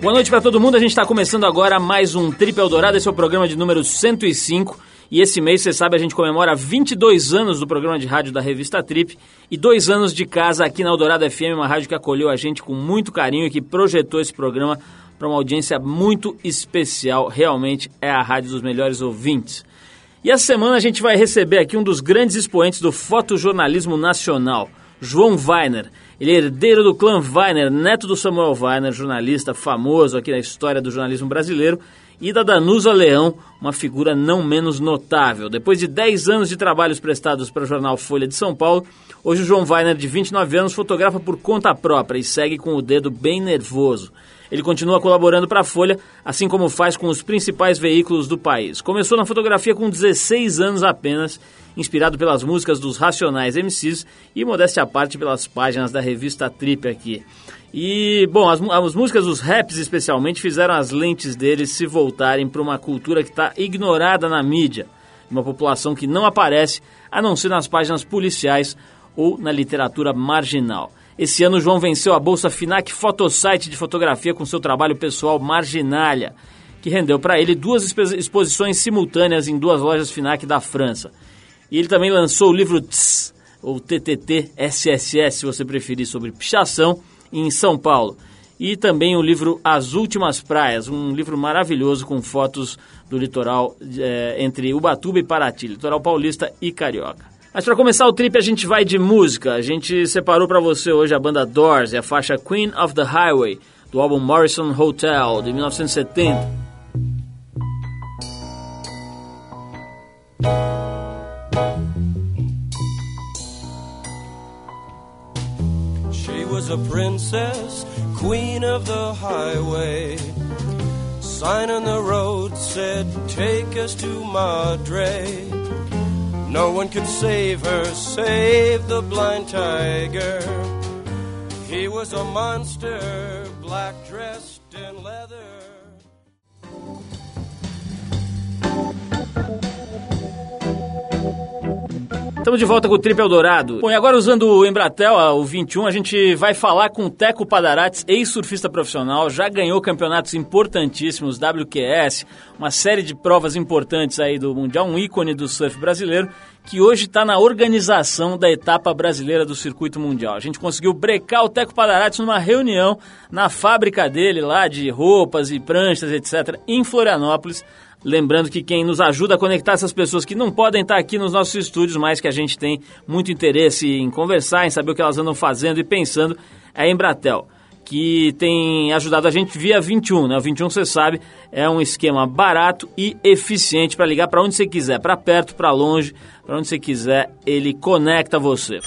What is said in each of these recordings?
Boa noite para todo mundo. A gente está começando agora mais um Trip Eldorado. Esse é o programa de número 105. E esse mês, você sabe, a gente comemora 22 anos do programa de rádio da revista Trip e dois anos de casa aqui na Eldorado FM, uma rádio que acolheu a gente com muito carinho e que projetou esse programa para uma audiência muito especial. Realmente é a rádio dos melhores ouvintes. E essa semana a gente vai receber aqui um dos grandes expoentes do fotojornalismo nacional, João Weiner. Ele é herdeiro do clã Weiner, neto do Samuel Weiner, jornalista famoso aqui na história do jornalismo brasileiro, e da Danusa Leão, uma figura não menos notável. Depois de 10 anos de trabalhos prestados para o jornal Folha de São Paulo, hoje o João Weiner, de 29 anos, fotografa por conta própria e segue com o dedo bem nervoso. Ele continua colaborando para a Folha, assim como faz com os principais veículos do país. Começou na fotografia com 16 anos apenas inspirado pelas músicas dos Racionais MCs e, modéstia à parte, pelas páginas da revista Trip aqui. E, bom, as, as músicas dos raps especialmente fizeram as lentes deles se voltarem para uma cultura que está ignorada na mídia, uma população que não aparece, a não ser nas páginas policiais ou na literatura marginal. Esse ano, João venceu a Bolsa Finac Photosite de fotografia com seu trabalho pessoal Marginalia, que rendeu para ele duas exposições simultâneas em duas lojas Finac da França. E ele também lançou o livro Tss, ou TTT SSS, se você preferir, sobre pichação, em São Paulo. E também o livro As Últimas Praias, um livro maravilhoso com fotos do litoral é, entre Ubatuba e Paraty, litoral paulista e carioca. Mas para começar o trip a gente vai de música. A gente separou para você hoje a banda Doors e a faixa Queen of the Highway do álbum Morrison Hotel de 1970. a princess, queen of the highway. Sign on the road said, Take us to Madre. No one could save her, save the blind tiger. He was a monster, black dressed in leather. Estamos de volta com o Trip Eldorado. Bom, e agora usando o Embratel, o 21, a gente vai falar com o Teco Padarates, ex-surfista profissional, já ganhou campeonatos importantíssimos, WQS, uma série de provas importantes aí do Mundial, um ícone do surf brasileiro, que hoje está na organização da etapa brasileira do Circuito Mundial. A gente conseguiu brecar o Teco Padarates numa reunião na fábrica dele lá de roupas e pranchas, etc., em Florianópolis, Lembrando que quem nos ajuda a conectar essas pessoas que não podem estar aqui nos nossos estúdios, mas que a gente tem muito interesse em conversar, em saber o que elas andam fazendo e pensando, é a Embratel, que tem ajudado a gente via 21. Né? O 21, você sabe, é um esquema barato e eficiente para ligar para onde você quiser, para perto, para longe, para onde você quiser, ele conecta você.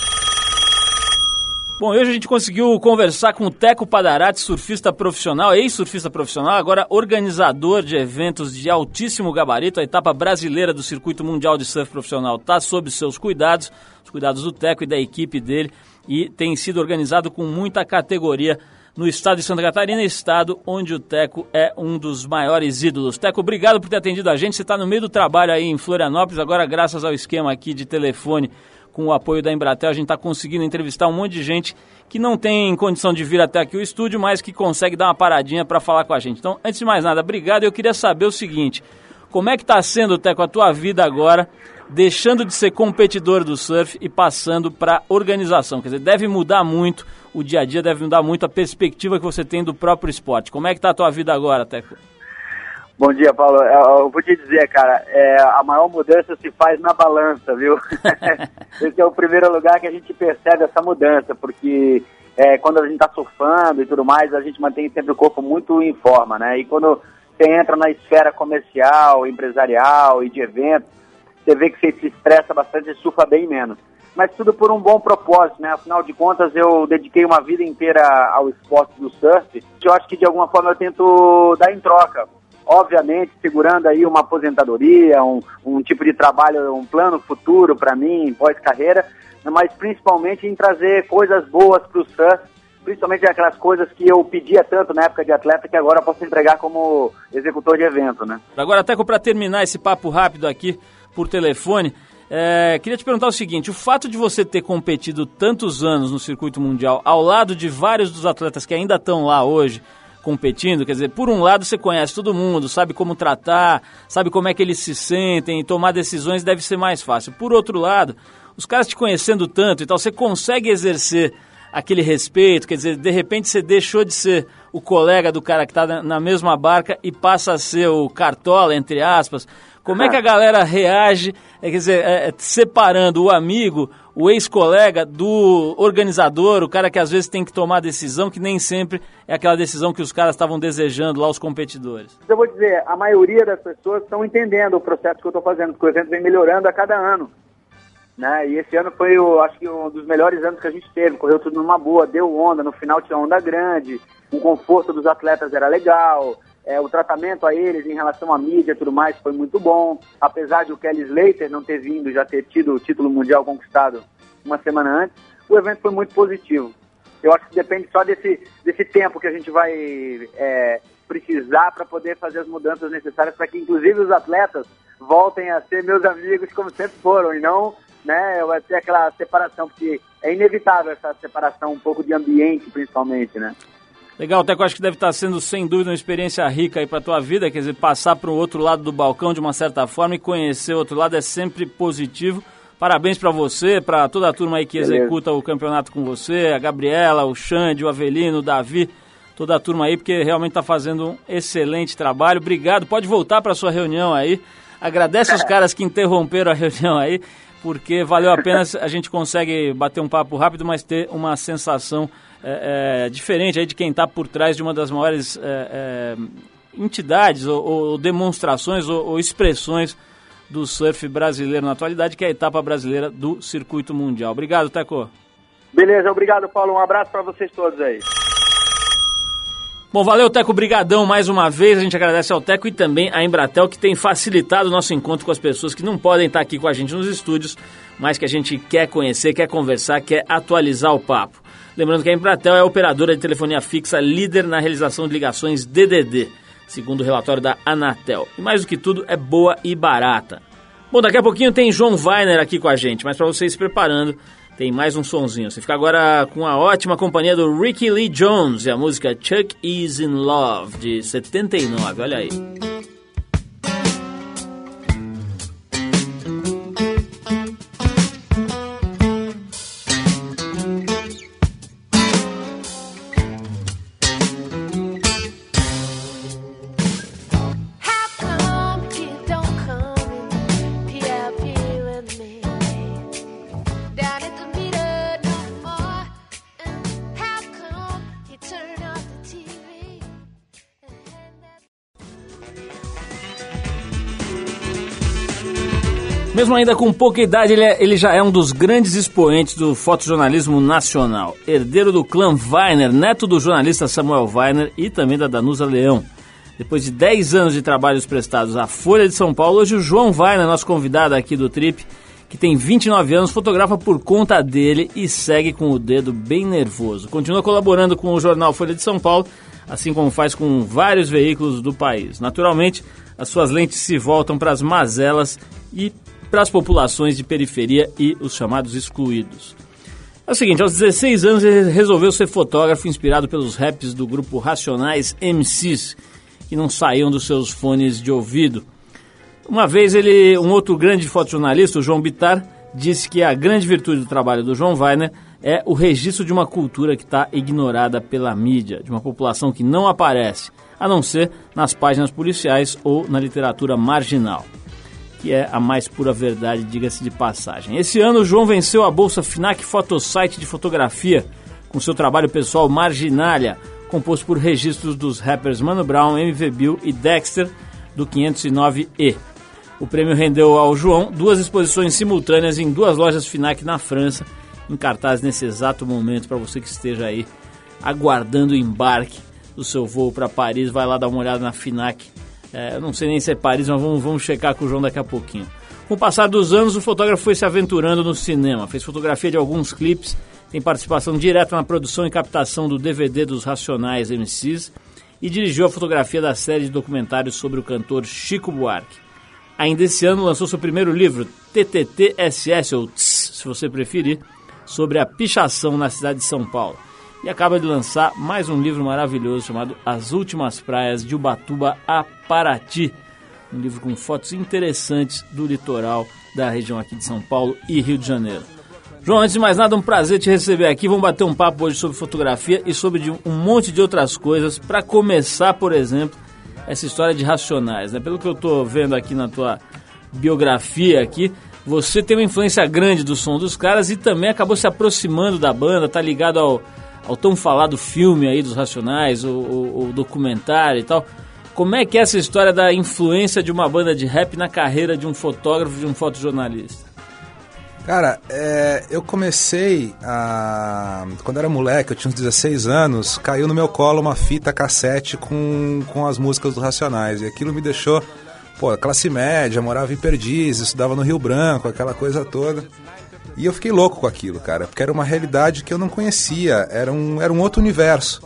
Bom, hoje a gente conseguiu conversar com o Teco Padarati, surfista profissional, ex-surfista profissional, agora organizador de eventos de altíssimo gabarito. A etapa brasileira do Circuito Mundial de Surf Profissional está sob seus cuidados, os cuidados do Teco e da equipe dele, e tem sido organizado com muita categoria no estado de Santa Catarina, estado onde o Teco é um dos maiores ídolos. Teco, obrigado por ter atendido a gente. Você está no meio do trabalho aí em Florianópolis, agora graças ao esquema aqui de telefone com o apoio da Embratel, a gente está conseguindo entrevistar um monte de gente que não tem condição de vir até aqui o estúdio, mas que consegue dar uma paradinha para falar com a gente. Então, antes de mais nada, obrigado. Eu queria saber o seguinte: como é que está sendo, Teco, a tua vida agora, deixando de ser competidor do surf e passando para organização? Quer dizer, deve mudar muito o dia a dia, deve mudar muito a perspectiva que você tem do próprio esporte. Como é que está a tua vida agora, Teco? Bom dia, Paulo. Eu vou te dizer, cara, é, a maior mudança se faz na balança, viu? Esse é o primeiro lugar que a gente percebe essa mudança, porque é, quando a gente está surfando e tudo mais, a gente mantém sempre o corpo muito em forma, né? E quando você entra na esfera comercial, empresarial e de eventos, você vê que você se estressa bastante e surfa bem menos. Mas tudo por um bom propósito, né? Afinal de contas, eu dediquei uma vida inteira ao esporte do surf, eu acho que de alguma forma eu tento dar em troca obviamente segurando aí uma aposentadoria, um, um tipo de trabalho, um plano futuro para mim, pós-carreira, mas principalmente em trazer coisas boas para o surf, principalmente aquelas coisas que eu pedia tanto na época de atleta que agora posso entregar como executor de evento, né? Agora, até para terminar esse papo rápido aqui por telefone, é, queria te perguntar o seguinte: o fato de você ter competido tantos anos no circuito mundial, ao lado de vários dos atletas que ainda estão lá hoje, competindo, quer dizer, por um lado você conhece todo mundo, sabe como tratar, sabe como é que eles se sentem, e tomar decisões deve ser mais fácil. Por outro lado, os caras te conhecendo tanto e tal, você consegue exercer aquele respeito, quer dizer, de repente você deixou de ser o colega do cara que está na mesma barca e passa a ser o cartola, entre aspas. Como é que a galera reage, é, quer dizer, é, é separando o amigo, o ex-colega do organizador, o cara que às vezes tem que tomar decisão, que nem sempre é aquela decisão que os caras estavam desejando lá, os competidores? Eu vou dizer, a maioria das pessoas estão entendendo o processo que eu estou fazendo, porque o evento vem melhorando a cada ano. Né? E esse ano foi, o, acho que, um dos melhores anos que a gente teve. Correu tudo numa boa, deu onda, no final tinha onda grande, o conforto dos atletas era legal, é, o tratamento a eles em relação à mídia e tudo mais foi muito bom. Apesar de o Kelly Slater não ter vindo, já ter tido o título mundial conquistado uma semana antes, o evento foi muito positivo. Eu acho que depende só desse, desse tempo que a gente vai é, precisar para poder fazer as mudanças necessárias para que, inclusive, os atletas voltem a ser meus amigos como sempre foram e não né, vai ter aquela separação, porque é inevitável essa separação um pouco de ambiente, principalmente, né? Legal, Teco, acho que deve estar sendo sem dúvida uma experiência rica aí para tua vida, quer dizer, passar para o outro lado do balcão de uma certa forma e conhecer o outro lado é sempre positivo. Parabéns para você, para toda a turma aí que Beleza. executa o campeonato com você, a Gabriela, o Xande, o Avelino, o Davi, toda a turma aí, porque realmente está fazendo um excelente trabalho. Obrigado, pode voltar para sua reunião aí. Agradece os caras que interromperam a reunião aí, porque valeu a pena, a gente consegue bater um papo rápido, mas ter uma sensação é, é, diferente aí de quem está por trás de uma das maiores é, é entidades ou, ou demonstrações ou, ou, expressões do surf brasileiro na atualidade, que é a etapa brasileira do circuito mundial. Obrigado, Teco. Beleza, obrigado, Paulo. Um abraço para vocês todos aí. Bom, valeu, Teco, brigadão mais uma vez. A gente agradece ao Teco e também à Embratel, que tem facilitado o nosso encontro com as pessoas que não podem estar aqui com a gente nos estúdios, mas que a gente quer conhecer, quer conversar, quer atualizar o papo. Lembrando que a Embratel é a operadora de telefonia fixa líder na realização de ligações DDD, segundo o relatório da Anatel. E mais do que tudo, é boa e barata. Bom, daqui a pouquinho tem João Weiner aqui com a gente, mas para vocês se preparando, tem mais um sonzinho. Você fica agora com a ótima companhia do Ricky Lee Jones e a música Chuck Is in Love, de 79. Olha aí. Mesmo ainda com pouca idade, ele, é, ele, já é um dos grandes expoentes do fotojornalismo nacional. Herdeiro do clã Weiner, neto do jornalista Samuel Weiner e também da Danusa Leão. Depois de 10 anos de trabalhos prestados à Folha de São Paulo, hoje o João Weiner, nosso convidado aqui do Trip, que tem 29 anos, fotografa por conta dele e segue com o dedo bem nervoso. Continua colaborando com o jornal Folha de São Paulo, assim como faz com vários veículos do país. Naturalmente, as suas lentes se voltam para as mazelas e para as populações de periferia e os chamados excluídos. É o seguinte, aos 16 anos ele resolveu ser fotógrafo inspirado pelos raps do grupo Racionais MCs, que não saíam dos seus fones de ouvido. Uma vez ele, um outro grande fotojornalista, o João Bitar, disse que a grande virtude do trabalho do João Weiner é o registro de uma cultura que está ignorada pela mídia, de uma população que não aparece, a não ser nas páginas policiais ou na literatura marginal que é a mais pura verdade, diga-se de passagem. Esse ano, o João venceu a bolsa FINAC Photosite de fotografia com seu trabalho pessoal Marginalia, composto por registros dos rappers Mano Brown, MV Bill e Dexter do 509E. O prêmio rendeu ao João duas exposições simultâneas em duas lojas FINAC na França, em cartaz nesse exato momento para você que esteja aí aguardando o embarque do seu voo para Paris, vai lá dar uma olhada na FINAC é, não sei nem se é Paris, mas vamos, vamos checar com o João daqui a pouquinho. Com o passar dos anos, o fotógrafo foi se aventurando no cinema, fez fotografia de alguns clipes, tem participação direta na produção e captação do DVD dos Racionais MCs e dirigiu a fotografia da série de documentários sobre o cantor Chico Buarque. Ainda esse ano lançou seu primeiro livro, TTTSS, ou TS, se você preferir, sobre a pichação na cidade de São Paulo. E acaba de lançar mais um livro maravilhoso chamado As Últimas Praias de Ubatuba a Paraty. Um livro com fotos interessantes do litoral da região aqui de São Paulo e Rio de Janeiro. João, antes de mais nada, um prazer te receber aqui. Vamos bater um papo hoje sobre fotografia e sobre um monte de outras coisas. Para começar, por exemplo, essa história de Racionais. Né? Pelo que eu estou vendo aqui na tua biografia aqui, você tem uma influência grande do som dos caras e também acabou se aproximando da banda, tá ligado ao, ao tão falado filme aí dos Racionais, o, o, o documentário e tal. Como é que é essa história da influência de uma banda de rap na carreira de um fotógrafo, de um fotojornalista? Cara, é, eu comecei a. Quando era moleque, eu tinha uns 16 anos, caiu no meu colo uma fita cassete com, com as músicas do Racionais. E aquilo me deixou, pô, classe média, morava em Perdiz, estudava no Rio Branco, aquela coisa toda. E eu fiquei louco com aquilo, cara, porque era uma realidade que eu não conhecia, era um, era um outro universo.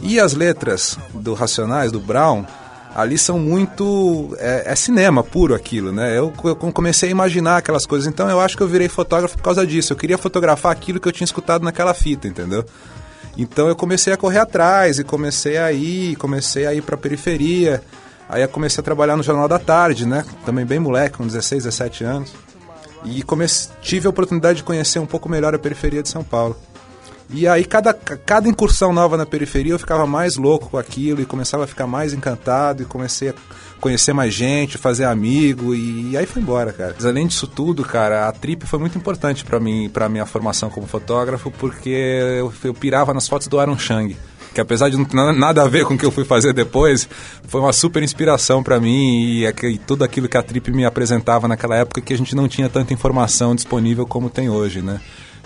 E as letras do Racionais, do Brown, ali são muito. É, é, cinema puro aquilo, né? Eu, eu, comecei a imaginar aquelas coisas. Então eu acho que eu virei fotógrafo por causa disso. Eu queria fotografar aquilo que eu tinha escutado naquela fita, entendeu? Então eu comecei a correr atrás e comecei a ir, comecei a ir pra periferia. Aí eu comecei a trabalhar no Jornal da Tarde, né? Também bem moleque, com 16, 17 anos. E tive a oportunidade de conhecer um pouco melhor a periferia de São Paulo. E aí, cada, cada incursão nova na periferia, eu ficava mais louco com aquilo e começava a ficar mais encantado e comecei a conhecer mais gente, fazer amigo e, e aí foi embora, cara. Mas, além disso tudo, cara, a trip foi muito importante para mim, para minha formação como fotógrafo, porque eu, eu pirava nas fotos do Aaron Chang que apesar de não ter nada a ver com o que eu fui fazer depois, foi uma super inspiração para mim e, e, tudo aquilo que a Trip me apresentava naquela época que a gente não tinha tanta informação disponível como tem hoje, né?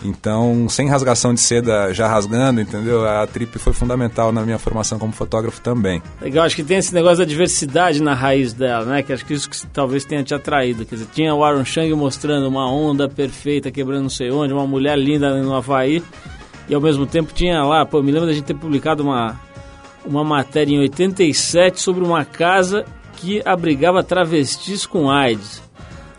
Então, sem rasgação de seda já rasgando, entendeu? A trip foi fundamental na minha formação como fotógrafo também. Legal, acho que tem esse negócio da diversidade na raiz dela, né? Que acho que isso que talvez tenha te atraído. Quer dizer, tinha o Aaron Chang mostrando uma onda perfeita quebrando não sei onde, uma mulher linda no Havaí. E ao mesmo tempo tinha lá, pô, me lembro da gente ter publicado uma, uma matéria em 87 sobre uma casa que abrigava travestis com AIDS.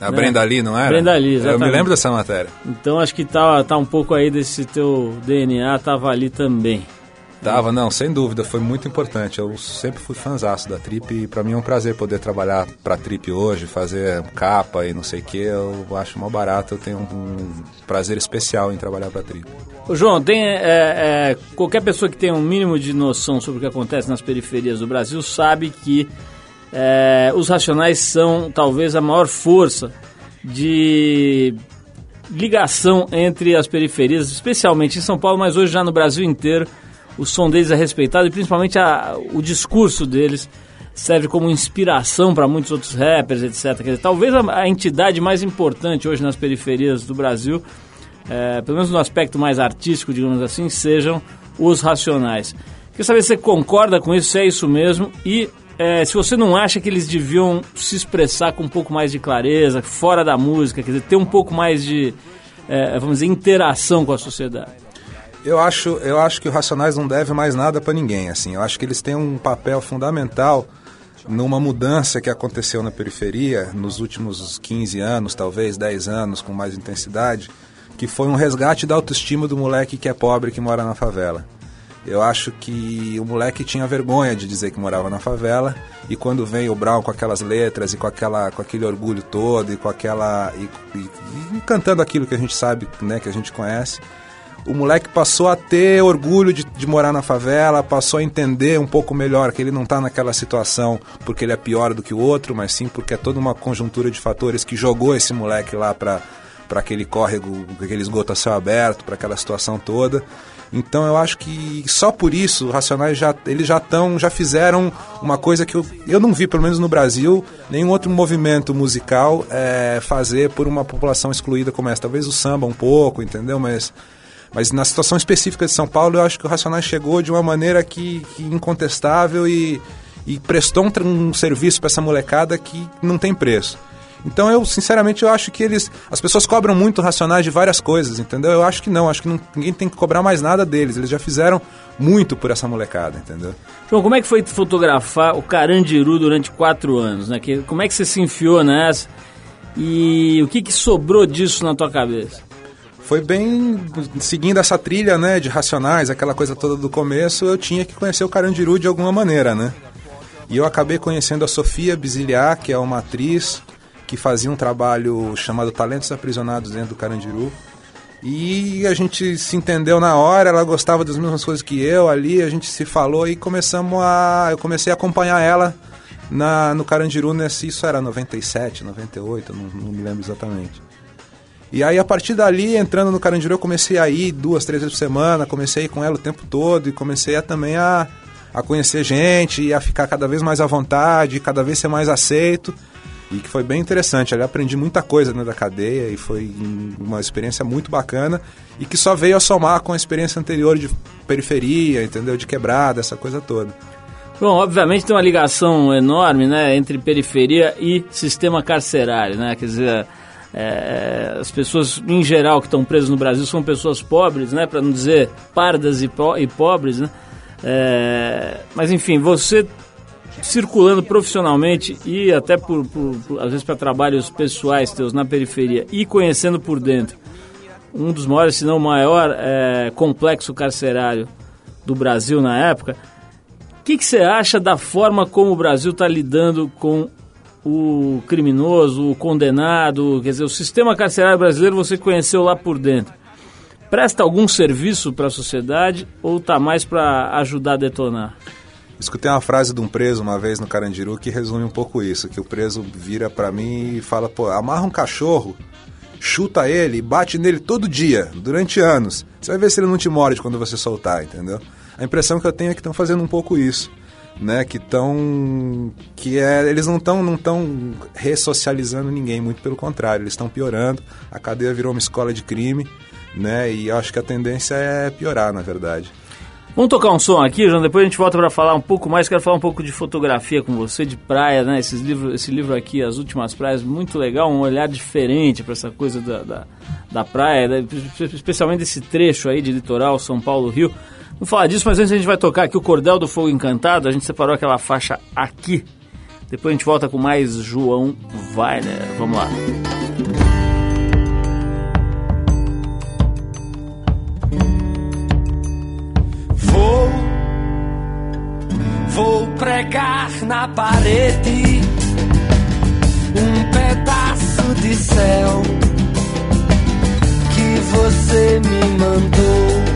A né? Brenda Lee, não era? Brenda Lee, exatamente. Eu me lembro dessa matéria. Então acho que tá, tá um pouco aí desse teu DNA, tava ali também. Tava, não, sem dúvida, foi muito importante. Eu sempre fui fãzaço da Trip e para mim é um prazer poder trabalhar pra Trip hoje, fazer capa e não sei o que. Eu acho mal barato, eu tenho um prazer especial em trabalhar pra Trip. Ô João, tem é, é, qualquer pessoa que tenha um mínimo de noção sobre o que acontece nas periferias do Brasil sabe que é, os Racionais são talvez a maior força de ligação entre as periferias, especialmente em São Paulo, mas hoje já no Brasil inteiro. O som deles é respeitado e principalmente a, o discurso deles serve como inspiração para muitos outros rappers, etc. Dizer, talvez a, a, entidade mais importante hoje nas periferias do Brasil, é, pelo menos no aspecto mais artístico, digamos assim, sejam os Racionais. Queria saber se você concorda com isso, se é isso mesmo e é, se você não acha que eles deviam se expressar com um pouco mais de clareza, fora da música, quer dizer, ter um pouco mais de, é, vamos dizer, interação com a sociedade. Eu acho, eu acho que o Racionais não deve mais nada para ninguém, assim. Eu acho que eles têm um papel fundamental numa mudança que aconteceu na periferia nos últimos 15 anos, talvez 10 anos, com mais intensidade, que foi um resgate da autoestima do moleque que é pobre que mora na favela. Eu acho que o moleque tinha vergonha de dizer que morava na favela e quando vem o Brown com aquelas letras e com, aquela, com aquele orgulho todo e com aquela e, e, e cantando aquilo que a gente sabe, né, que a gente conhece, o moleque passou a ter orgulho de, de, morar na favela, passou a entender um pouco melhor que ele não está naquela situação porque ele é pior do que o outro, mas sim porque é toda uma conjuntura de fatores que jogou esse moleque lá para aquele córrego, aquele esgoto a céu aberto, para aquela situação toda. Então eu acho que só por isso Racionais já eles já estão já fizeram uma coisa que eu, eu não vi pelo menos no Brasil nenhum outro movimento musical é, fazer por uma população excluída como essa. Talvez o samba um pouco, entendeu? Mas mas na situação específica de São Paulo eu acho que o Racionais chegou de uma maneira que, que incontestável e, e prestou um, um serviço para essa molecada que não tem preço. Então eu, sinceramente, eu acho que eles. As pessoas cobram muito racionais de várias coisas, entendeu? Eu acho que não, acho que não, ninguém tem que cobrar mais nada deles. Eles já fizeram muito por essa molecada, entendeu? João, como é que foi fotografar o Carandiru durante quatro anos, né? Que, como é que você se enfiou nessa? E o que, que sobrou disso na tua cabeça? Foi bem seguindo essa trilha, né, de Racionais, aquela coisa toda do começo, eu tinha que conhecer o Carandiru de alguma maneira, né? E eu acabei conhecendo a Sofia Biziliar, que é uma atriz que fazia um trabalho chamado Talentos Aprisionados dentro do Carandiru. E a gente se entendeu na hora, ela gostava das mesmas coisas que eu ali, a gente se falou e começamos a. Eu comecei a acompanhar ela na, no Carandiru, nesse, isso era 97, 98, não, não me lembro exatamente. E aí, a partir dali, entrando no Carandiru, eu comecei a ir duas, três vezes por semana, comecei com ela o tempo todo e comecei a, também a, a conhecer gente e a ficar cada vez mais à vontade, cada vez ser mais aceito. E que foi bem interessante. Ali aprendi muita coisa dentro da cadeia e foi uma experiência muito bacana e que só veio a somar com a experiência anterior de periferia, entendeu? De quebrada, essa coisa toda. Bom, obviamente tem uma ligação enorme, né, entre periferia e sistema carcerário, né? Quer dizer, é, as pessoas em geral que estão presas no Brasil são pessoas pobres, né, para não dizer pardas e, po e pobres, né? É, mas enfim, você circulando profissionalmente e até por, por, por às vezes para trabalhos pessoais teus na periferia e conhecendo por dentro um dos maiores, se não o maior é, complexo carcerário do Brasil na época. O que, que você acha da forma como o Brasil está lidando com o criminoso, o condenado, quer dizer, o sistema carcerário brasileiro você conheceu lá por dentro. Presta algum serviço para a sociedade ou está mais para ajudar a detonar? Escutei uma frase de um preso uma vez no Carandiru que resume um pouco isso, que o preso vira para mim e fala, pô, amarra um cachorro, chuta ele e bate nele todo dia, durante anos. Você vai ver se ele não te morde quando você soltar, entendeu? A impressão que eu tenho é que estão fazendo um pouco isso, né? Que estão que é, eles não estão não tão ressocializando ninguém, muito pelo contrário, eles estão piorando. A cadeia virou uma escola de crime, né? E acho que a tendência é piorar, na verdade. Vamos tocar um som aqui, João, depois a gente volta para falar um pouco mais. Quero falar um pouco de fotografia com você, de praia, né? Esses livros, esse livro aqui, As Últimas Praias, muito legal, um olhar diferente para essa coisa da, da, da praia, né? especialmente esse trecho aí de litoral, São Paulo-Rio. Vamos falar disso, mas antes a gente vai tocar aqui o Cordel do Fogo Encantado. A gente separou aquela faixa aqui. Depois a gente volta com mais João Weiner. Vamos lá. Vou pregar na parede um pedaço de céu que você me mandou.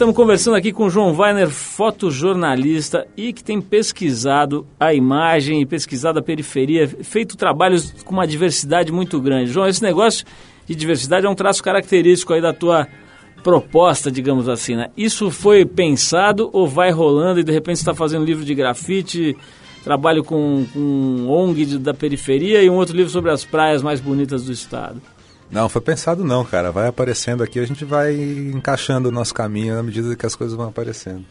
Estamos conversando aqui com João Weiner, fotojornalista e que tem pesquisado a imagem pesquisado a periferia, feito trabalhos com uma diversidade muito grande. João, esse negócio de diversidade é um traço característico aí da tua proposta, digamos assim, né? Isso foi pensado ou vai rolando e de repente está fazendo um livro de grafite, trabalho com, com ONG de, da periferia e um outro livro sobre as praias mais bonitas do estado? Não, foi pensado não, cara. Vai aparecendo aqui, a gente vai encaixando o nosso caminho na medida que as coisas vão aparecendo.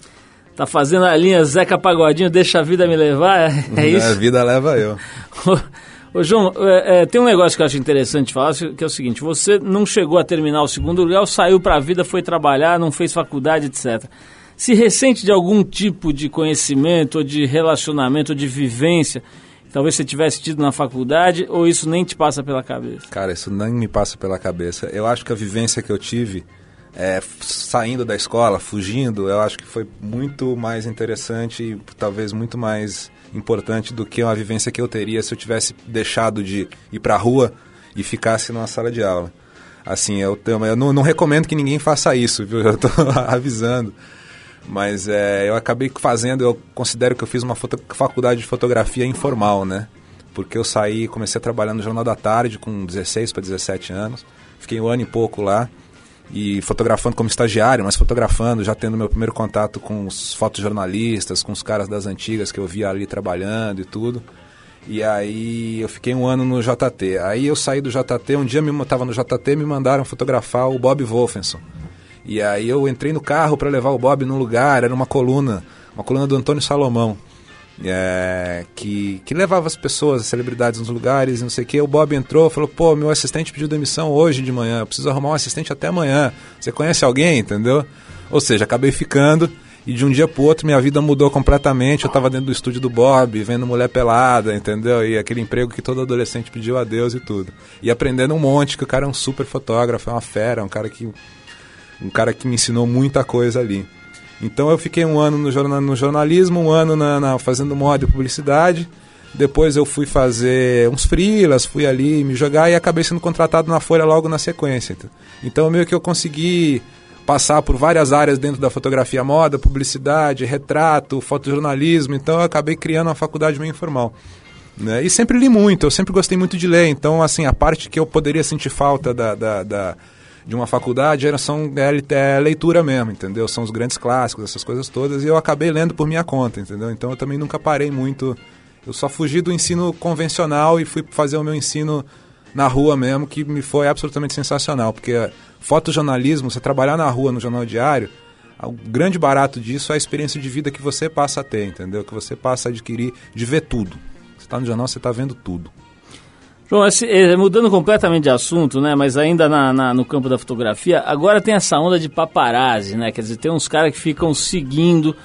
Tá fazendo a linha Zeca Pagodinho, deixa a vida me levar? É, é isso? A vida leva eu. Ô, João, é, é, tem um negócio que eu acho interessante falar, que é o seguinte, você não chegou a terminar o segundo grau, saiu para a vida, foi trabalhar, não fez faculdade, etc. Se ressente de algum tipo de conhecimento, ou de relacionamento, ou de vivência talvez você tivesse tido na faculdade ou isso nem te passa pela cabeça? Cara, isso nem me passa pela cabeça. Eu acho que a vivência que eu tive é, saindo da escola, fugindo, eu acho que foi muito mais interessante e talvez muito mais importante do que uma vivência que eu teria se eu tivesse deixado de ir para a rua e ficasse numa sala de aula. Assim, eu, eu não, não recomendo que ninguém faça isso, viu? Eu estou avisando. Mas é, eu acabei fazendo, eu considero que eu fiz uma faculdade de fotografia informal, né? Porque eu saí, comecei a trabalhar no Jornal da Tarde com 16 para 17 anos. Fiquei um ano e pouco lá e fotografando como estagiário, mas fotografando, já tendo meu primeiro contato com os fotojornalistas, com os caras das antigas que eu via ali trabalhando e tudo. E aí eu fiquei um ano no JT. Aí eu saí do JT, um dia eu estava no JT me mandaram fotografar o Bob Wolfenson e aí eu entrei no carro para levar o Bob num lugar, era uma coluna, uma coluna do Antônio Salomão. é, que, que levava as pessoas, as celebridades nos lugares, não sei o que. O Bob entrou, falou: pô, meu assistente pediu demissão hoje de manhã, eu preciso arrumar um assistente até amanhã. Você conhece alguém, entendeu? Ou seja, acabei ficando. E de um dia pro outro minha vida mudou completamente. Eu tava dentro do estúdio do Bob, vendo mulher pelada, entendeu? E aquele emprego que todo adolescente pediu a Deus e tudo. E aprendendo um monte, que o cara é um super fotógrafo, é uma fera, um cara que um cara que me ensinou muita coisa ali. Então eu fiquei um ano no, no jornalismo, um ano na, na, fazendo moda e publicidade. Depois eu fui fazer uns freelas, fui ali me jogar e acabei sendo contratado na Folha logo na sequência. Então meio que eu consegui passar por várias áreas dentro da fotografia moda, publicidade, retrato, fotojornalismo. Então eu acabei criando uma faculdade meio informal. Né? E sempre li muito, eu sempre gostei muito de ler. Então, assim, a parte que eu poderia sentir falta da, da, da de uma faculdade era, são, é, é, leitura mesmo, entendeu? São os grandes clássicos, essas coisas todas, e eu acabei lendo por minha conta, entendeu? Então eu também nunca parei muito. Eu só fugi do ensino convencional e fui fazer o meu ensino na rua mesmo, que me foi absolutamente sensacional, porque fotojornalismo, você trabalhar na rua no jornal diário, o grande barato disso é a experiência de vida que você passa a ter, entendeu? Que você passa a adquirir de ver tudo. Você está no jornal, você está vendo tudo. João, é, mudando completamente de assunto, né? Mas ainda na, na, no campo da fotografia, agora tem essa onda de paparazzi, né? Quer dizer, tem uns caras que ficam seguindo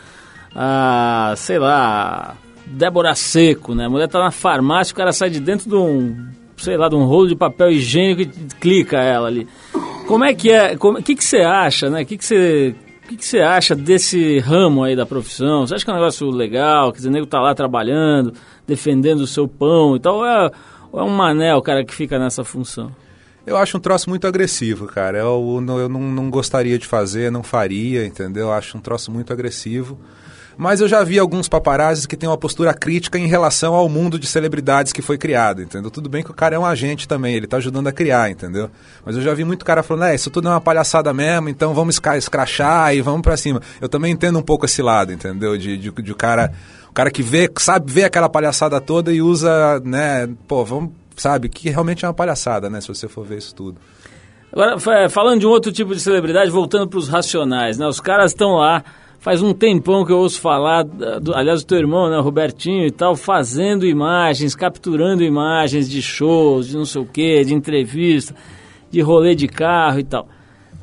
a, sei lá, Débora Seco, né? A mulher tá na farmácia, o cara sai de dentro de um, sei lá, de um rolo de papel higiênico e clica ela ali. Como é que é? O que, que você acha, né? O que, que você o que, que, você acha desse ramo aí da profissão? Você acha que é um negócio legal? Quer dizer, o nego tá lá trabalhando, defendendo o seu pão e tal? É, ou é um mané o cara que fica nessa função? Eu acho um troço muito agressivo, cara. Eu, eu não, não gostaria de fazer, não faria, entendeu? Eu acho um troço muito agressivo. Mas eu já vi alguns paparazzis que têm uma postura crítica em relação ao mundo de celebridades que foi criado, entendeu? Tudo bem que o cara é um agente também, ele está ajudando a criar, entendeu? Mas eu já vi muito cara falando, é, isso tudo é uma palhaçada mesmo, então vamos escrachar e vamos para cima. Eu também entendo um pouco esse lado, entendeu? De, de, de cara o cara que vê, sabe ver aquela palhaçada toda e usa, né, pô, vamos, sabe, que realmente é uma palhaçada, né, se você for ver isso tudo. Agora, falando de um outro tipo de celebridade, voltando para os racionais, né, os caras estão lá, faz um tempão que eu ouço falar, do, aliás, o teu irmão, né, Robertinho e tal, fazendo imagens, capturando imagens de shows, de não sei o quê, de entrevista, de rolê de carro e tal.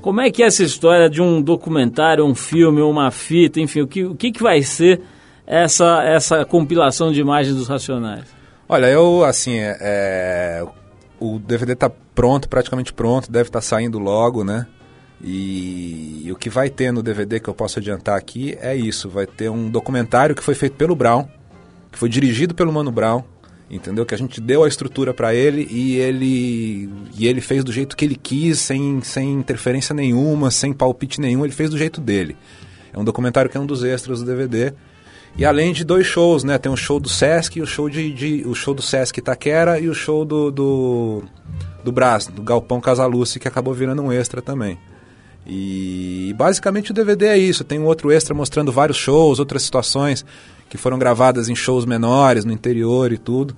Como é que é essa história de um documentário, um filme, uma fita, enfim, o que, o que, que vai ser essa, essa compilação de imagens dos Racionais? Olha, eu, assim, é, é o DVD está pronto, praticamente pronto, deve estar tá saindo logo, né? E, e, o que vai ter no DVD que eu posso adiantar aqui é isso: vai ter um documentário que foi feito pelo Brown, que foi dirigido pelo Mano Brown, entendeu? Que a gente deu a estrutura para ele e ele e ele fez do jeito que ele quis, sem, sem interferência nenhuma, sem palpite nenhum, ele fez do jeito dele. É um documentário que é um dos extras do DVD e além de dois shows, né? Tem um show do Sesc, o show de, de o show do Sesc Itaquera e o show do do, do Brás, do Galpão Casaluce, que acabou virando um extra também. E basicamente o DVD é isso. Tem um outro extra mostrando vários shows, outras situações que foram gravadas em shows menores, no interior e tudo.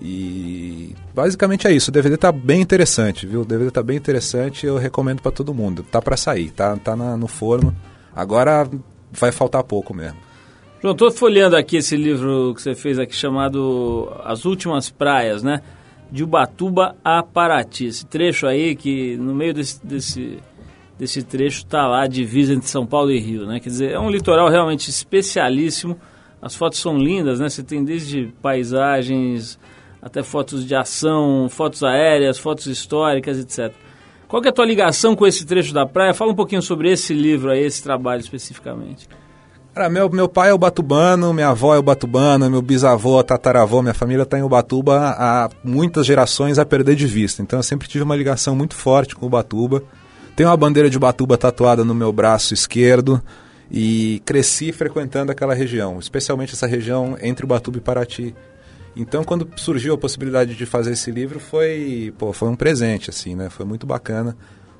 E basicamente é isso. O DVD tá bem interessante, viu? O DVD tá bem interessante, eu recomendo para todo mundo. Tá para sair, tá, tá na, no forno. Agora vai faltar pouco mesmo. João, estou folheando aqui esse livro que você fez aqui chamado As Últimas Praias, né? De Ubatuba a Paraty. Esse trecho aí que no meio desse, desse, desse trecho está lá divisa entre São Paulo e Rio, né? Quer dizer, é um litoral realmente especialíssimo. As fotos são lindas, né? Você tem desde paisagens até fotos de ação, fotos aéreas, fotos históricas, etc. Qual é a tua ligação com esse trecho da praia? Fala um pouquinho sobre esse livro aí, esse trabalho especificamente. Cara, meu, meu pai é o batubano, minha avó é o batubano, meu bisavô, tataravô, minha família está em Ubatuba há muitas gerações a perder de vista. Então eu sempre tive uma ligação muito forte com Ubatuba. Tenho uma bandeira de Ubatuba tatuada no meu braço esquerdo e cresci frequentando aquela região, especialmente essa região entre Ubatuba e Paraty. Então, quando surgiu a possibilidade de fazer esse livro, foi, pô, foi um presente, assim, né? Foi muito bacana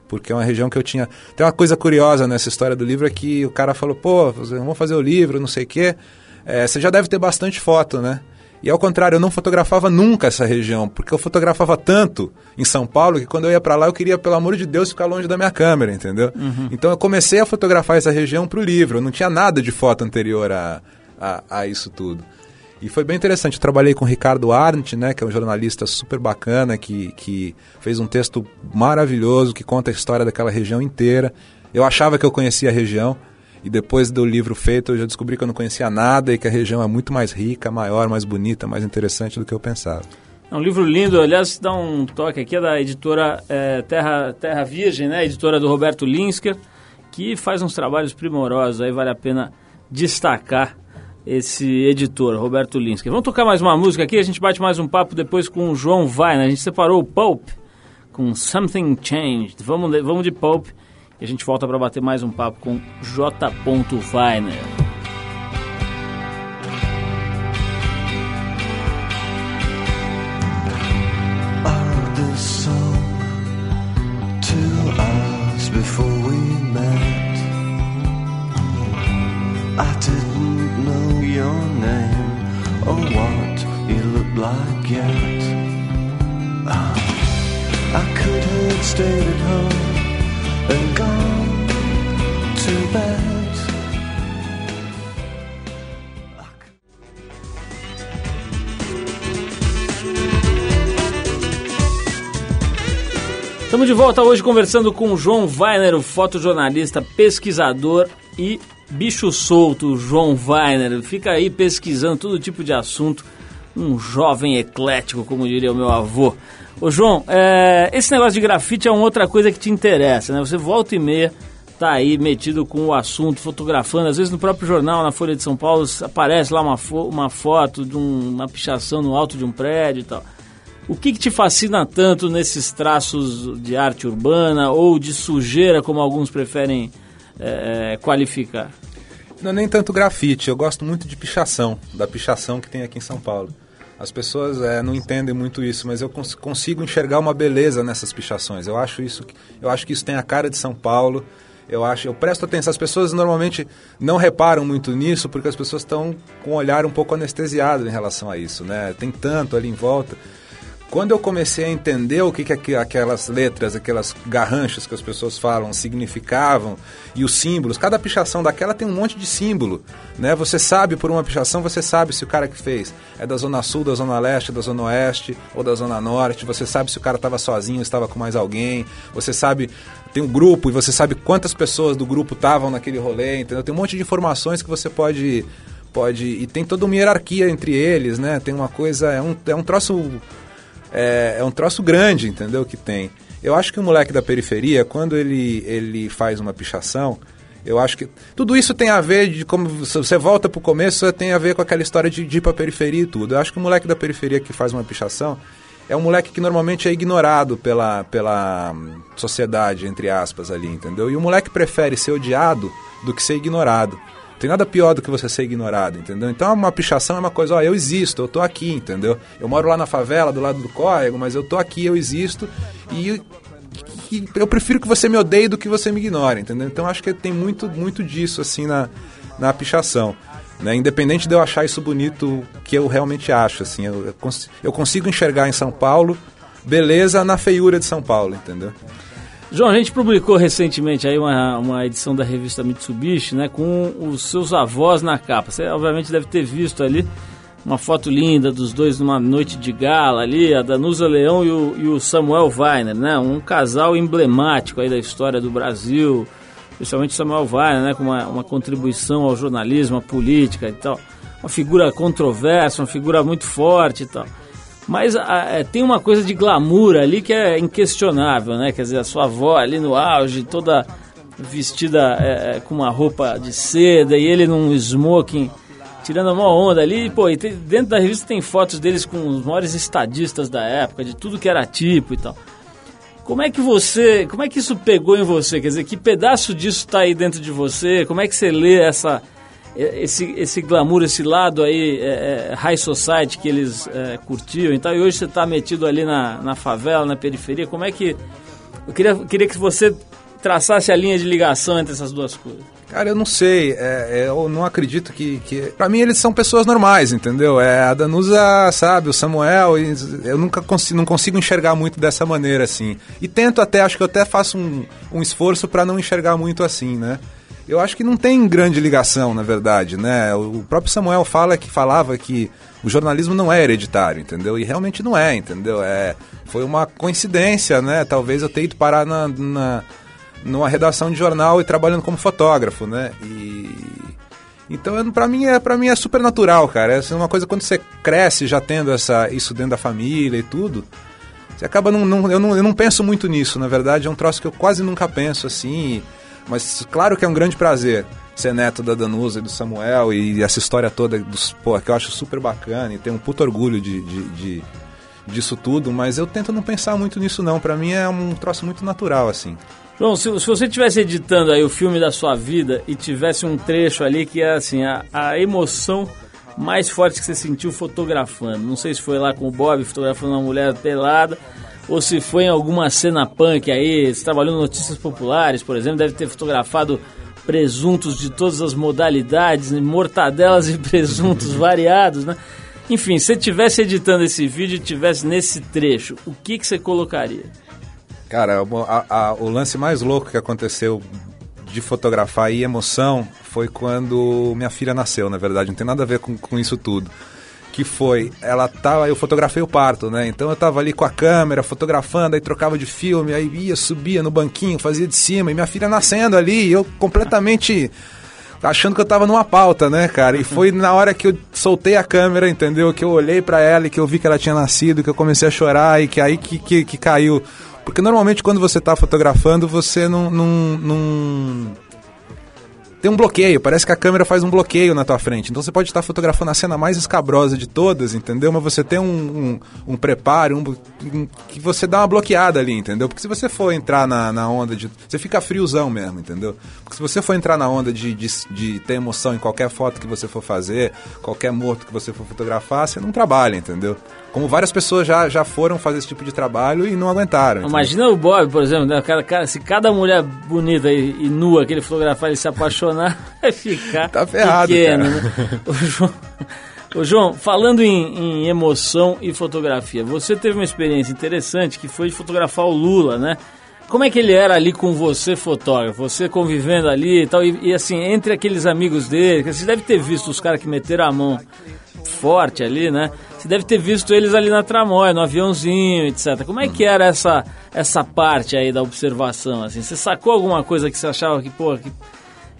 porque é uma região que eu tinha. Tem uma coisa curiosa nessa história do livro é que o cara falou, pô, vamos fazer o livro, não sei o quê. É, você já deve ter bastante foto, né? E ao contrário, eu não fotografava nunca essa região, porque eu fotografava tanto em São Paulo que quando eu ia para lá eu queria, pelo amor de Deus, ficar longe da minha câmera, entendeu? Uhum. Então eu comecei a fotografar essa região para o livro, eu não tinha nada de foto anterior a, a, a isso tudo. E foi bem interessante. Eu trabalhei com o Ricardo Arndt, né, que é um jornalista super bacana, que, que fez um texto maravilhoso que conta a história daquela região inteira. Eu achava que eu conhecia a região, e depois do livro feito eu já descobri que eu não conhecia nada e que a região é muito mais rica, maior, mais bonita, mais interessante do que eu pensava. É um livro lindo, aliás, dá um toque aqui, é da editora é, Terra, Terra Virgem, né? editora do Roberto Linsker, que faz uns trabalhos primorosos, aí vale a pena destacar esse editor, Roberto Linsker. Vamos tocar mais uma música aqui, a gente bate mais um papo depois com o João Vai, né? A gente separou o Pulp com Something Changed. Vamos, vamos de Pulp a gente volta para bater mais um papo com J. Weiner. before we met. Estamos de volta hoje conversando com João Weiner, o fotojornalista, pesquisador e bicho solto, João Weiner. Fica aí pesquisando todo tipo de assunto. Um jovem eclético, como diria o meu avô. Ô João, é, esse negócio de grafite é uma outra coisa que te interessa, né? Você volta e meia tá aí metido com o assunto, fotografando. Às vezes no próprio jornal, na Folha de São Paulo, aparece lá uma, fo uma foto de um, uma pichação no alto de um prédio e tal. O que, que, te fascina tanto nesses traços de arte urbana ou de sujeira, como alguns preferem é, qualificar? Não é nem tanto grafite, eu gosto muito de pichação, da pichação que tem aqui em São Paulo. As pessoas é, não entendem muito isso, mas eu cons consigo enxergar uma beleza nessas pichações. Eu acho isso, eu acho que isso tem a cara de São Paulo. Eu acho, eu presto atenção. As pessoas normalmente não reparam muito nisso porque as pessoas estão com o olhar um pouco anestesiado em relação a isso, né? Tem tanto ali em volta. Quando eu comecei a entender o que, que aquelas letras, aquelas garranchas que as pessoas falam significavam e os símbolos, cada pichação daquela tem um monte de símbolo, né? Você sabe por uma pichação, você sabe se o cara que fez é da zona sul, da zona leste, da zona oeste ou da zona norte, você sabe se o cara estava sozinho, estava com mais alguém, você sabe tem um grupo e você sabe quantas pessoas do grupo estavam naquele rolê, entendeu? Tem um monte de informações que você pode pode e tem toda uma hierarquia entre eles, né? Tem uma coisa, é um, é um troço é, é um troço grande, entendeu? Que tem. Eu acho que o moleque da periferia, quando ele, ele faz uma pichação, eu acho que tudo isso tem a ver de como você volta pro começo, tem a ver com aquela história de, de ir pra periferia e tudo. Eu acho que o moleque da periferia que faz uma pichação é um moleque que normalmente é ignorado pela, pela hum, sociedade, entre aspas, ali, entendeu? E o moleque prefere ser odiado do que ser ignorado. Tem nada pior do que você ser ignorado, entendeu? Então uma pichação é uma coisa, ó, eu existo, eu tô aqui, entendeu? Eu moro lá na favela, do lado do córrego, mas eu tô aqui, eu existo e, eu prefiro que você me odeie do que você me ignore, entendeu? Então acho que tem muito, muito disso, assim, na, na pichação. Né? Independente de eu achar isso bonito, que eu realmente acho, assim, eu, eu, cons eu consigo enxergar em São Paulo beleza na feiura de São Paulo, entendeu? João, a gente publicou recentemente aí uma, uma edição da revista Mitsubishi, né, com os seus avós na capa. Você obviamente deve ter visto ali uma foto linda dos dois numa noite de gala ali, a Danusa Leão e o, e o Samuel Weiner, né, um casal emblemático aí da história do Brasil, especialmente Samuel Weiner, né, com uma, uma contribuição ao jornalismo, à política e tal. Uma figura controversa, uma figura muito forte e tal. Mas a, é, tem uma coisa de glamour ali que é inquestionável, né? Quer dizer, a sua avó ali no auge, toda vestida é, é com uma roupa de seda e ele num smoking, tirando uma onda ali. E, pô, e tem, dentro da revista tem fotos deles com os maiores estadistas da época, de tudo que era tipo e tal. Como é que você, como é que isso pegou em você? Quer dizer, que pedaço disso está aí dentro de você? Como é que você lê essa esse, esse glamour, esse lado aí, é, é, high society que eles é, curtiam e tal, e hoje você está metido ali na, na favela, na periferia, como é que... Eu queria, queria que você traçasse a linha de ligação entre essas duas coisas. Cara, eu não sei, é, é, eu não acredito que, que... Pra mim eles são pessoas normais, entendeu? É, a Danusa, sabe, o Samuel, eu nunca consigo, não consigo enxergar muito dessa maneira, assim. E tento até, acho que eu até faço um, um esforço para não enxergar muito assim, né? Eu acho que não tem grande ligação, na verdade, né? O próprio Samuel fala que falava que o jornalismo não é hereditário, entendeu? E realmente não é, entendeu? É, foi uma coincidência, né? Talvez eu tenha ido parar na, na numa redação de jornal e trabalhando como fotógrafo, né? E então, para mim é para mim é super natural, cara. É uma coisa quando você cresce já tendo essa isso dentro da família e tudo. Você acaba não, não, eu não eu não penso muito nisso, na verdade, é um troço que eu quase nunca penso assim. Mas claro que é um grande prazer ser neto da Danusa e do Samuel e essa história toda dos, pô, que eu acho super bacana e tenho um puto orgulho de, de, de, disso tudo, mas eu tento não pensar muito nisso não, para mim é um troço muito natural assim. João, se, se você estivesse editando aí o filme da sua vida e tivesse um trecho ali que é assim, a, a emoção mais forte que você sentiu fotografando, não sei se foi lá com o Bob fotografando uma mulher pelada, ou se foi em alguma cena punk aí, você trabalhou em notícias populares, por exemplo, deve ter fotografado presuntos de todas as modalidades, mortadelas e presuntos variados, né? Enfim, se você estivesse editando esse vídeo e estivesse nesse trecho, o que, que você colocaria? Cara, a, a, o lance mais louco que aconteceu de fotografar e emoção foi quando minha filha nasceu, na verdade, não tem nada a ver com, com isso tudo que foi, ela tava, eu fotografei o parto, né? Então eu tava ali com a câmera, fotografando, aí trocava de filme, aí ia, subia no banquinho, fazia de cima, e minha filha nascendo ali, e eu completamente achando que eu tava numa pauta, né, cara? E foi na hora que eu soltei a câmera, entendeu? Que eu olhei para ela e que eu vi que ela tinha nascido, que eu comecei a chorar e que aí que, que, que caiu. Porque normalmente quando você tá fotografando, você não, não, não tem um bloqueio, parece que a câmera faz um bloqueio na tua frente. Então você pode estar fotografando a cena mais escabrosa de todas, entendeu? Mas você tem um, um, um preparo, um, um, que você dá uma bloqueada ali, entendeu? Porque se você for entrar na, na onda de. Você fica friozão mesmo, entendeu? Porque se você for entrar na onda de, de, de ter emoção em qualquer foto que você for fazer, qualquer morto que você for fotografar, você não trabalha, entendeu? Como várias pessoas já, já foram fazer esse tipo de trabalho e não aguentaram. Imagina o Bob, por exemplo, né? cara, cara, se cada mulher bonita e, e, nua que ele fotografar ele se apaixonar, vai ficar tá ferrado, pequeno. Né? O, João, o João, falando em, em emoção e fotografia, você teve uma experiência interessante que foi de fotografar o Lula, né? Como é que ele era ali com você, fotógrafo? Você convivendo ali e tal, e, e assim, entre aqueles amigos dele, você deve ter visto os caras que meteram a mão forte ali, né? Você deve ter visto eles ali na tramóia, no aviãozinho, etc. Como é que era essa, essa parte aí da observação, assim? Você sacou alguma coisa que você achava que, pô, que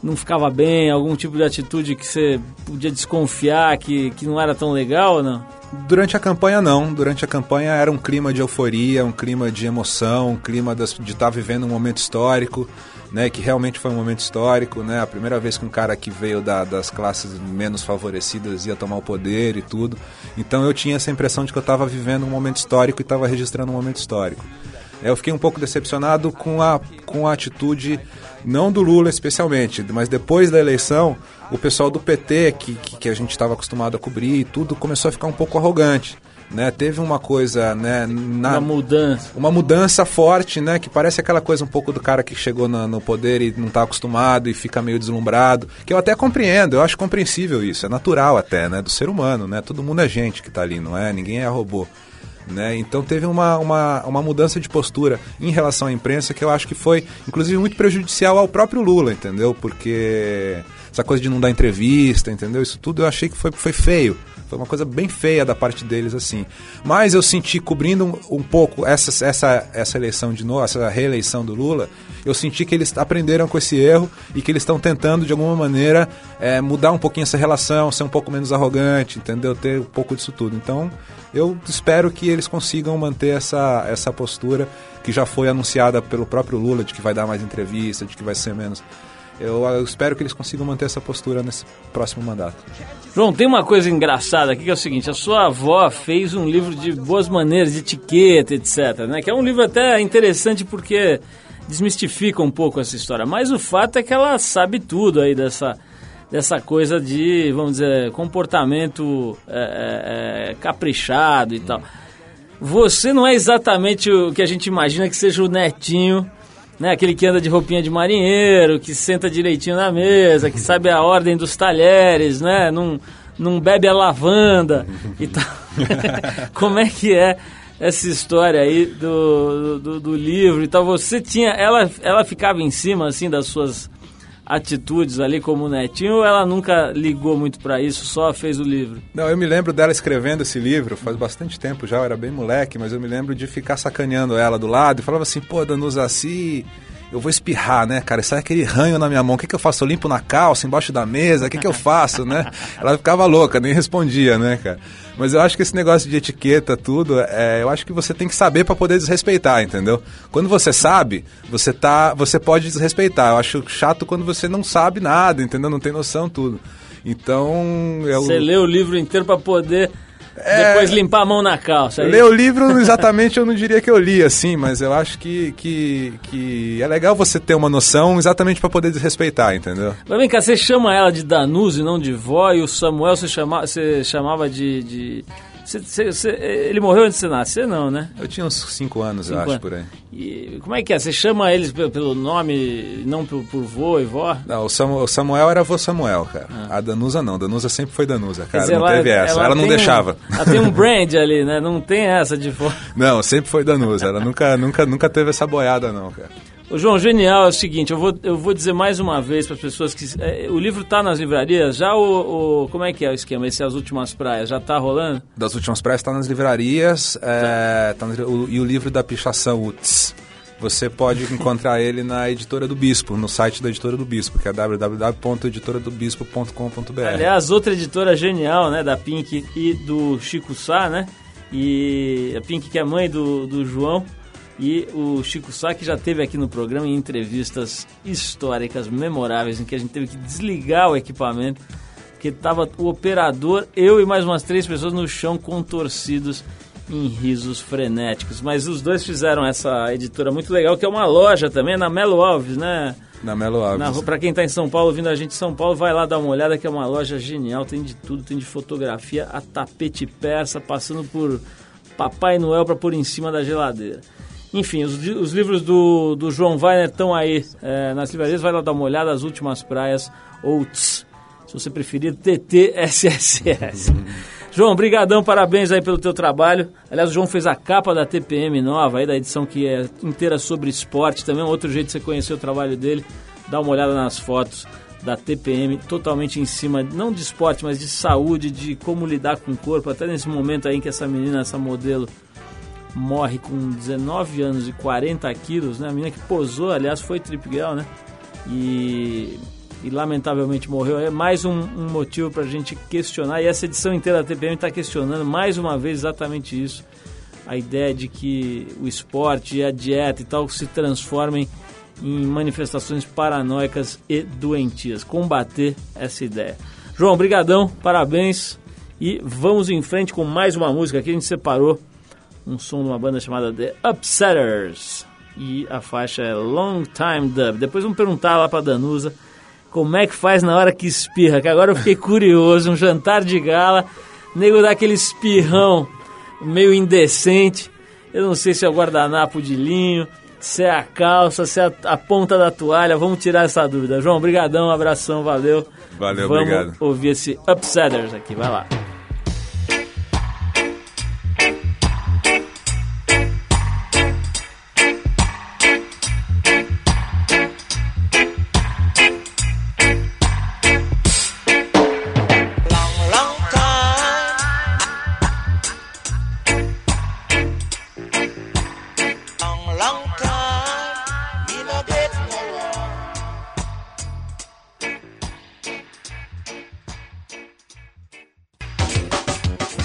não ficava bem, algum tipo de atitude que você podia desconfiar que, que não era tão legal não? Durante a campanha, não. Durante a campanha era um clima de euforia, um clima de emoção, um clima de estar tá vivendo um momento histórico né, que realmente foi um momento histórico, né, a primeira vez que um cara que veio da, das classes menos favorecidas ia tomar o poder e tudo. Então eu tinha essa impressão de que eu estava vivendo um momento histórico e estava registrando um momento histórico. Eu fiquei um pouco decepcionado com a, com a atitude, não do Lula especialmente, mas depois da eleição, o pessoal do PT, que, que, que a gente estava acostumado a cobrir e tudo, começou a ficar um pouco arrogante né? Teve uma coisa, né? Na, uma mudança. Uma mudança forte, né? Que parece aquela coisa um pouco do cara que chegou no, no poder e não está acostumado e fica meio deslumbrado. Que eu até compreendo, eu acho compreensível isso, é natural até, né? Do ser humano, né? Todo mundo é gente que está ali, não é? Ninguém é robô. Né? Então teve uma, uma, uma mudança de postura em relação à imprensa que eu acho que foi, inclusive, muito prejudicial ao próprio Lula, entendeu? Porque essa coisa de não dar entrevista, entendeu? Isso tudo eu achei que foi, foi feio. Foi uma coisa bem feia da parte deles, assim. Mas eu senti, cobrindo um, um pouco essa, essa, essa eleição de novo, essa reeleição do Lula, eu senti que eles aprenderam com esse erro e que eles estão tentando, de alguma maneira, é, mudar um pouquinho essa relação, ser um pouco menos arrogante, entendeu? Ter um pouco disso tudo. Então, eu espero que eles consigam manter essa, essa postura que já foi anunciada pelo próprio Lula, de que vai dar mais entrevista, de que vai ser menos eu, eu, espero que eles consigam manter essa postura nesse próximo mandato. João, tem uma coisa engraçada aqui que é o seguinte: a sua avó fez um livro de boas maneiras, de etiqueta, etc. Né? Que é um livro até interessante porque desmistifica um pouco essa história. Mas o fato é que ela sabe tudo aí dessa, dessa coisa de, vamos dizer, comportamento é, é, é caprichado e tal. Você não é exatamente o que a gente imagina que seja o netinho né? Aquele que anda de roupinha de marinheiro, que senta direitinho na mesa, que sabe a ordem dos talheres, né? Não, não bebe a lavanda e tal. Como é que é essa história aí do, do, do, livro e tal? Você tinha... Ela, ela ficava em cima, assim, das suas atitudes ali como netinho ou ela nunca ligou muito para isso, só fez o livro? Não, eu me lembro dela escrevendo esse livro, faz bastante tempo já, eu era bem moleque, mas eu me lembro de ficar sacaneando ela do lado e falava assim, pô, Danusa, assim, eu vou espirrar, né, cara? Sai aquele ranho na minha mão. O que, que eu faço? Eu limpo na calça, embaixo da mesa? O que, que eu faço, né? Ela ficava louca, nem respondia, né, cara? Mas eu acho que esse negócio de etiqueta, tudo, é, eu acho que você tem que saber para poder desrespeitar, entendeu? Quando você sabe, você tá, você pode desrespeitar. Eu acho chato quando você não sabe nada, entendeu? Não tem noção tudo. Então, eu... Você lê o livro inteiro para poder é... Depois limpar a mão na calça. É Ler o livro, exatamente, eu não diria que eu li assim, mas eu acho que, que, que é legal você ter uma noção exatamente para poder desrespeitar, entendeu? Mas vem cá, você chama ela de Danuse, não de vó, e o Samuel você, chama, você chamava de... de Cê, cê, cê, ele morreu antes de você nascer, não, né? Eu tinha uns 5 anos, cinco eu acho, anos. por aí. E como é que é? Você chama eles pelo, nome, não por, por vô e vó? Não, o Samuel, o Samuel era vô Samuel, cara. Ah. A Danusa não, Danusa sempre foi Danusa, cara. Dizer, não ela, teve essa, ela, ela não deixava. Um, ela tem um brand ali, né? Não tem essa de vó. Não, sempre foi Danusa. Ela nunca, nunca, nunca teve essa boiada, não, cara. O João, genial é o seguinte, eu vou, eu vou dizer mais uma vez para as pessoas que... É, o livro está nas livrarias, já o, o, Como é que é o esquema? Esse é As Últimas Praias, já está rolando? Das Últimas Praias está nas livrarias, é, tá. Tá o, e o livro da Pichação UTS. Você pode encontrar ele na Editora do Bispo, no site da Editora do Bispo, que é www.editoradobispo.com.br. Aliás, outra editora genial, né, da Pink e do Chico Sá, né? E a Pink que é mãe do, do João e o Chico Sá, que já teve aqui no programa em entrevistas históricas, memoráveis, em que a gente teve que desligar o equipamento, porque estava o operador, eu e mais umas três pessoas no chão contorcidos em risos frenéticos. Mas os dois fizeram essa editora muito legal, que é uma loja também, na Melo Alves, né? Na Melo Alves. Para quem está em São Paulo, vindo a gente em São Paulo, vai lá dar uma olhada, que é uma loja genial, tem de tudo, tem de fotografia a tapete persa, passando por Papai Noel para pôr em cima da geladeira. Enfim, os, os livros do, do João Weiner estão aí é, nas livrarias. Vai lá dar uma olhada, As Últimas Praias, ou tss, se você preferir, TTSSS. João, brigadão, parabéns aí pelo teu trabalho. Aliás, o João fez a capa da TPM nova, aí da edição que é inteira sobre esporte. Também é um outro jeito de você conhecer o trabalho dele. Dá uma olhada nas fotos da TPM, totalmente em cima, não de esporte, mas de saúde, de como lidar com o corpo. Até nesse momento aí em que essa menina, essa modelo, morre com 19 anos e 40 quilos, né? A menina que posou, aliás, foi Trip Girl, né? E, e lamentavelmente morreu. É mais um, um motivo para a gente questionar. E essa edição inteira da TPM está questionando mais uma vez exatamente isso. A ideia de que o esporte e a dieta e tal se transformem em manifestações paranoicas e doentias. Combater essa ideia. João, brigadão, parabéns. E vamos em frente com mais uma música que a gente separou um som de uma banda chamada The Upsetters. E a faixa é Long Time Dub. Depois vamos perguntar lá pra Danusa como é que faz na hora que espirra, que agora eu fiquei curioso. Um jantar de gala, nego dá aquele espirrão meio indecente. Eu não sei se é o guardanapo de linho, se é a calça, se é a, a ponta da toalha. Vamos tirar essa dúvida. João, brigadão, um abração, valeu. Valeu, Vamos obrigado. ouvir esse Upsetters aqui, vai lá.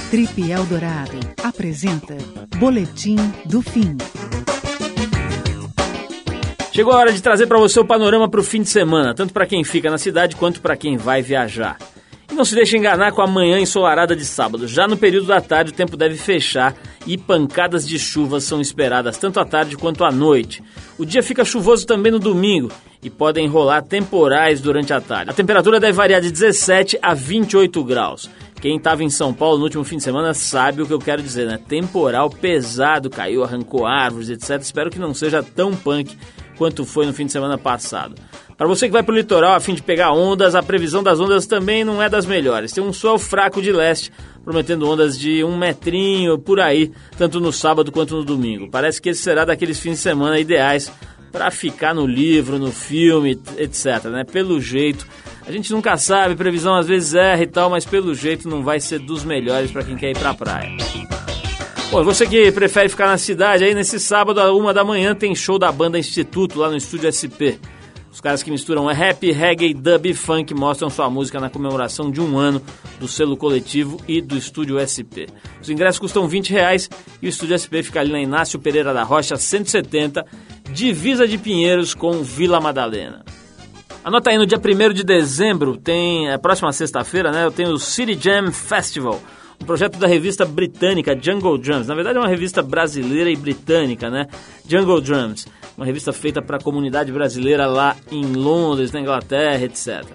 Trip Eldorado apresenta Boletim do Fim. Chegou a hora de trazer para você o panorama para o fim de semana, tanto para quem fica na cidade quanto para quem vai viajar. E não se deixe enganar com a manhã ensolarada de sábado. Já no período da tarde o tempo deve fechar e pancadas de chuva são esperadas tanto à tarde quanto à noite. O dia fica chuvoso também no domingo e podem rolar temporais durante a tarde. A temperatura deve variar de 17 a 28 graus. Quem estava em São Paulo no último fim de semana sabe o que eu quero dizer, né? Temporal pesado, caiu, arrancou árvores, etc. Espero que não seja tão punk quanto foi no fim de semana passado. Para você que vai para o litoral a fim de pegar ondas, a previsão das ondas também não é das melhores. Tem um sol fraco de leste, prometendo ondas de um metrinho por aí, tanto no sábado quanto no domingo. Parece que esse será daqueles fins de semana ideais para ficar no livro, no filme, etc. Né? Pelo jeito, a gente nunca sabe, previsão às vezes erra e tal, mas pelo jeito não vai ser dos melhores para quem quer ir para a praia. Bom, você que prefere ficar na cidade, aí nesse sábado, a uma da manhã, tem show da banda Instituto lá no Estúdio SP. Os caras que misturam rap, reggae, dub e funk mostram sua música na comemoração de um ano do selo coletivo e do Estúdio SP. Os ingressos custam 20 reais e o Estúdio SP fica ali na Inácio Pereira da Rocha, 170, divisa de Pinheiros com Vila Madalena. Anota aí, no dia 1 de dezembro, tem, a próxima sexta-feira, né, eu tenho o City Jam Festival um projeto da revista britânica Jungle Drums. Na verdade é uma revista brasileira e britânica, né? Jungle Drums, uma revista feita para a comunidade brasileira lá em Londres, na Inglaterra, etc.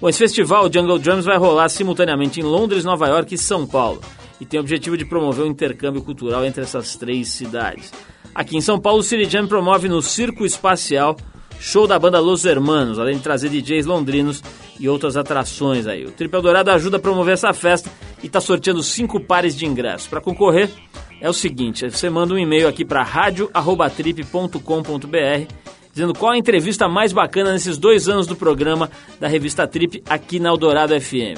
Bom, esse festival Jungle Drums vai rolar simultaneamente em Londres, Nova York e São Paulo e tem o objetivo de promover o intercâmbio cultural entre essas três cidades. Aqui em São Paulo, o City Jam promove no Circo Espacial show da banda Los Hermanos, além de trazer DJs londrinos e outras atrações aí. O Triple Dourado ajuda a promover essa festa e está sorteando cinco pares de ingressos. Para concorrer, é o seguinte: você manda um e-mail aqui para radio@trip.com.br dizendo qual a entrevista mais bacana nesses dois anos do programa da revista Trip aqui na Eldorado FM.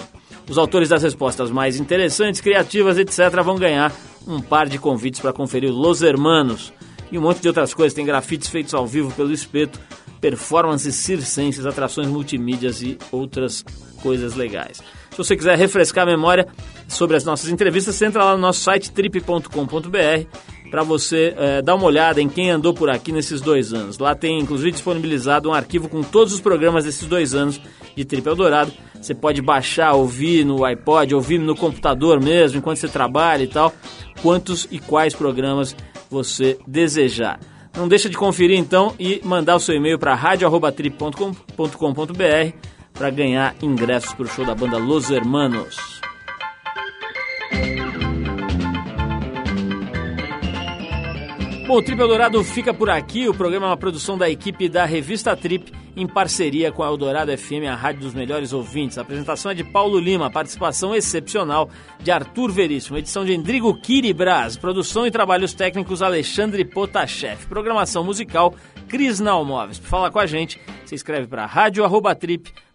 Os autores das respostas mais interessantes, criativas, etc., vão ganhar um par de convites para conferir Los Hermanos e um monte de outras coisas. Tem grafites feitos ao vivo pelo Espeto, performances circenses, atrações multimídias e outras coisas legais. Se você quiser refrescar a memória sobre as nossas entrevistas, você entra lá no nosso site trip.com.br para você é, dar uma olhada em quem andou por aqui nesses dois anos. Lá tem inclusive disponibilizado um arquivo com todos os programas desses dois anos de Trip Eldorado. Você pode baixar, ouvir no iPod, ouvir no computador mesmo, enquanto você trabalha e tal, quantos e quais programas você desejar. Não deixa de conferir então e mandar o seu e-mail para radio@trip.com.br para ganhar ingressos para o show da banda Los Hermanos. Bom, o Trip Eldorado fica por aqui. O programa é uma produção da equipe da revista Trip, em parceria com a Eldorado FM, a rádio dos melhores ouvintes. A apresentação é de Paulo Lima, participação excepcional de Arthur Veríssimo, edição de Endrigo Kiribras, produção e trabalhos técnicos Alexandre Potashev, programação musical Cris Nalmoves. Para falar com a gente, você escreve para rádio.trip.com